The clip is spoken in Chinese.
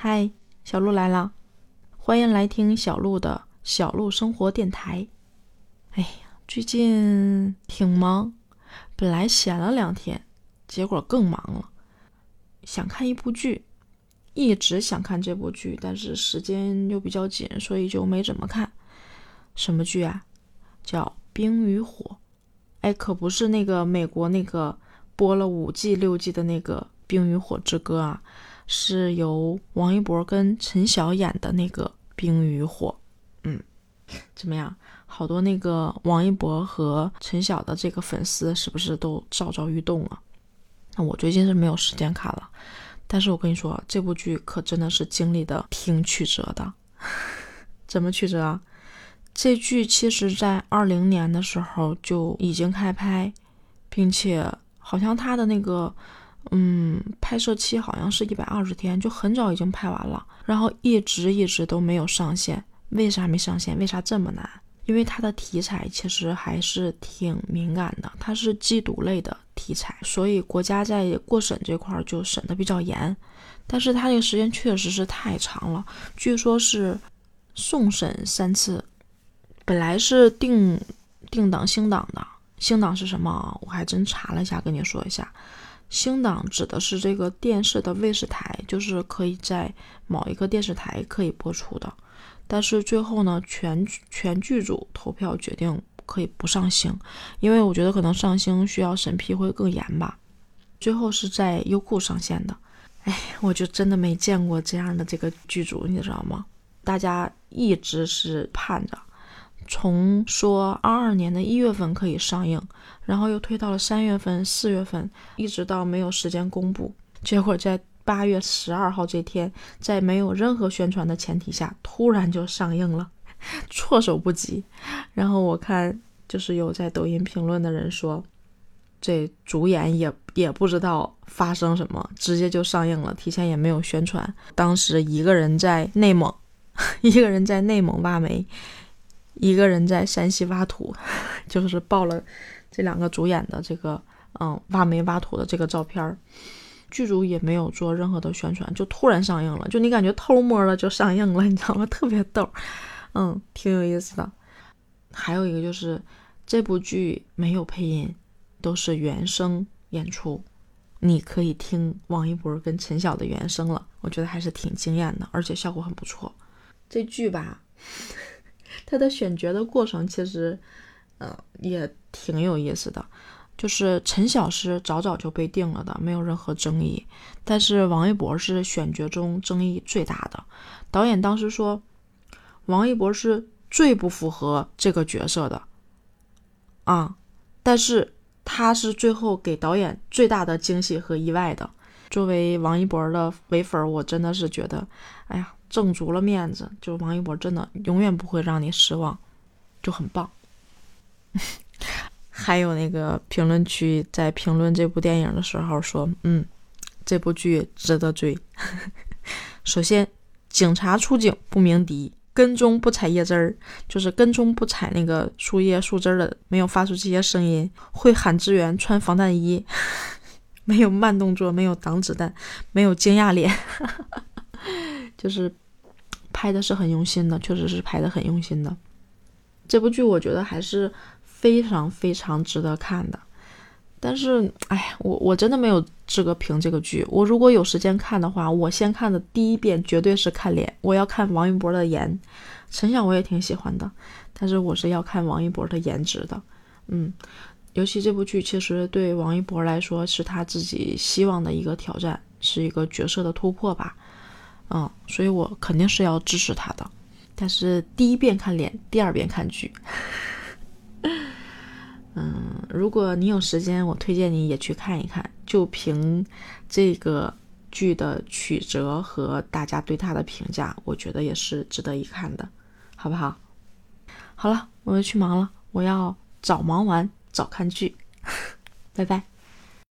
嗨，小鹿来了，欢迎来听小鹿的小鹿生活电台。哎呀，最近挺忙，本来闲了两天，结果更忙了。想看一部剧，一直想看这部剧，但是时间又比较紧，所以就没怎么看。什么剧啊？叫《冰与火》。哎，可不是那个美国那个播了五季六季的那个《冰与火之歌》啊。是由王一博跟陈晓演的那个《冰与火》，嗯，怎么样？好多那个王一博和陈晓的这个粉丝是不是都躁躁欲动啊？那我最近是没有时间看了，但是我跟你说，这部剧可真的是经历的挺曲折的。怎么曲折啊？这剧其实在二零年的时候就已经开拍，并且好像他的那个。嗯，拍摄期好像是一百二十天，就很早已经拍完了，然后一直一直都没有上线。为啥没上线？为啥这么难？因为它的题材其实还是挺敏感的，它是缉毒类的题材，所以国家在过审这块就审的比较严。但是它这个时间确实是太长了，据说是送审三次。本来是定定档星档的，星档是什么？我还真查了一下，跟你说一下。星档指的是这个电视的卫视台，就是可以在某一个电视台可以播出的。但是最后呢，全全剧组投票决定可以不上星，因为我觉得可能上星需要审批会更严吧。最后是在优酷上线的。哎，我就真的没见过这样的这个剧组，你知道吗？大家一直是盼着。从说二二年的一月份可以上映，然后又推到了三月份、四月份，一直到没有时间公布。结果在八月十二号这天，在没有任何宣传的前提下，突然就上映了，措手不及。然后我看就是有在抖音评论的人说，这主演也也不知道发生什么，直接就上映了，提前也没有宣传。当时一个人在内蒙，一个人在内蒙挖煤。一个人在山西挖土，就是爆了这两个主演的这个嗯挖煤挖土的这个照片儿剧组也没有做任何的宣传，就突然上映了，就你感觉偷摸的就上映了，你知道吗？特别逗，嗯，挺有意思的。还有一个就是这部剧没有配音，都是原声演出，你可以听王一博跟陈晓的原声了，我觉得还是挺惊艳的，而且效果很不错。这剧吧。他的选角的过程其实，呃，也挺有意思的。就是陈晓是早早就被定了的，没有任何争议。但是王一博是选角中争议最大的。导演当时说，王一博是最不符合这个角色的，啊，但是他是最后给导演最大的惊喜和意外的。作为王一博的唯粉，我真的是觉得，哎呀。挣足了面子，就王一博真的永远不会让你失望，就很棒。还有那个评论区在评论这部电影的时候说：“嗯，这部剧值得追。”首先，警察出警不鸣笛，跟踪不踩叶枝儿，就是跟踪不踩那个树叶树枝的，没有发出这些声音，会喊支援，穿防弹衣，没有慢动作，没有挡子弹，没有惊讶脸。就是拍的是很用心的，确实是拍的很用心的。这部剧我觉得还是非常非常值得看的。但是，哎，我我真的没有资格评这个剧。我如果有时间看的话，我先看的第一遍绝对是看脸。我要看王一博的颜，陈晓我也挺喜欢的，但是我是要看王一博的颜值的。嗯，尤其这部剧其实对王一博来说是他自己希望的一个挑战，是一个角色的突破吧。嗯，所以我肯定是要支持他的，但是第一遍看脸，第二遍看剧。嗯，如果你有时间，我推荐你也去看一看。就凭这个剧的曲折和大家对他的评价，我觉得也是值得一看的，好不好？好了，我要去忙了，我要早忙完早看剧，拜拜。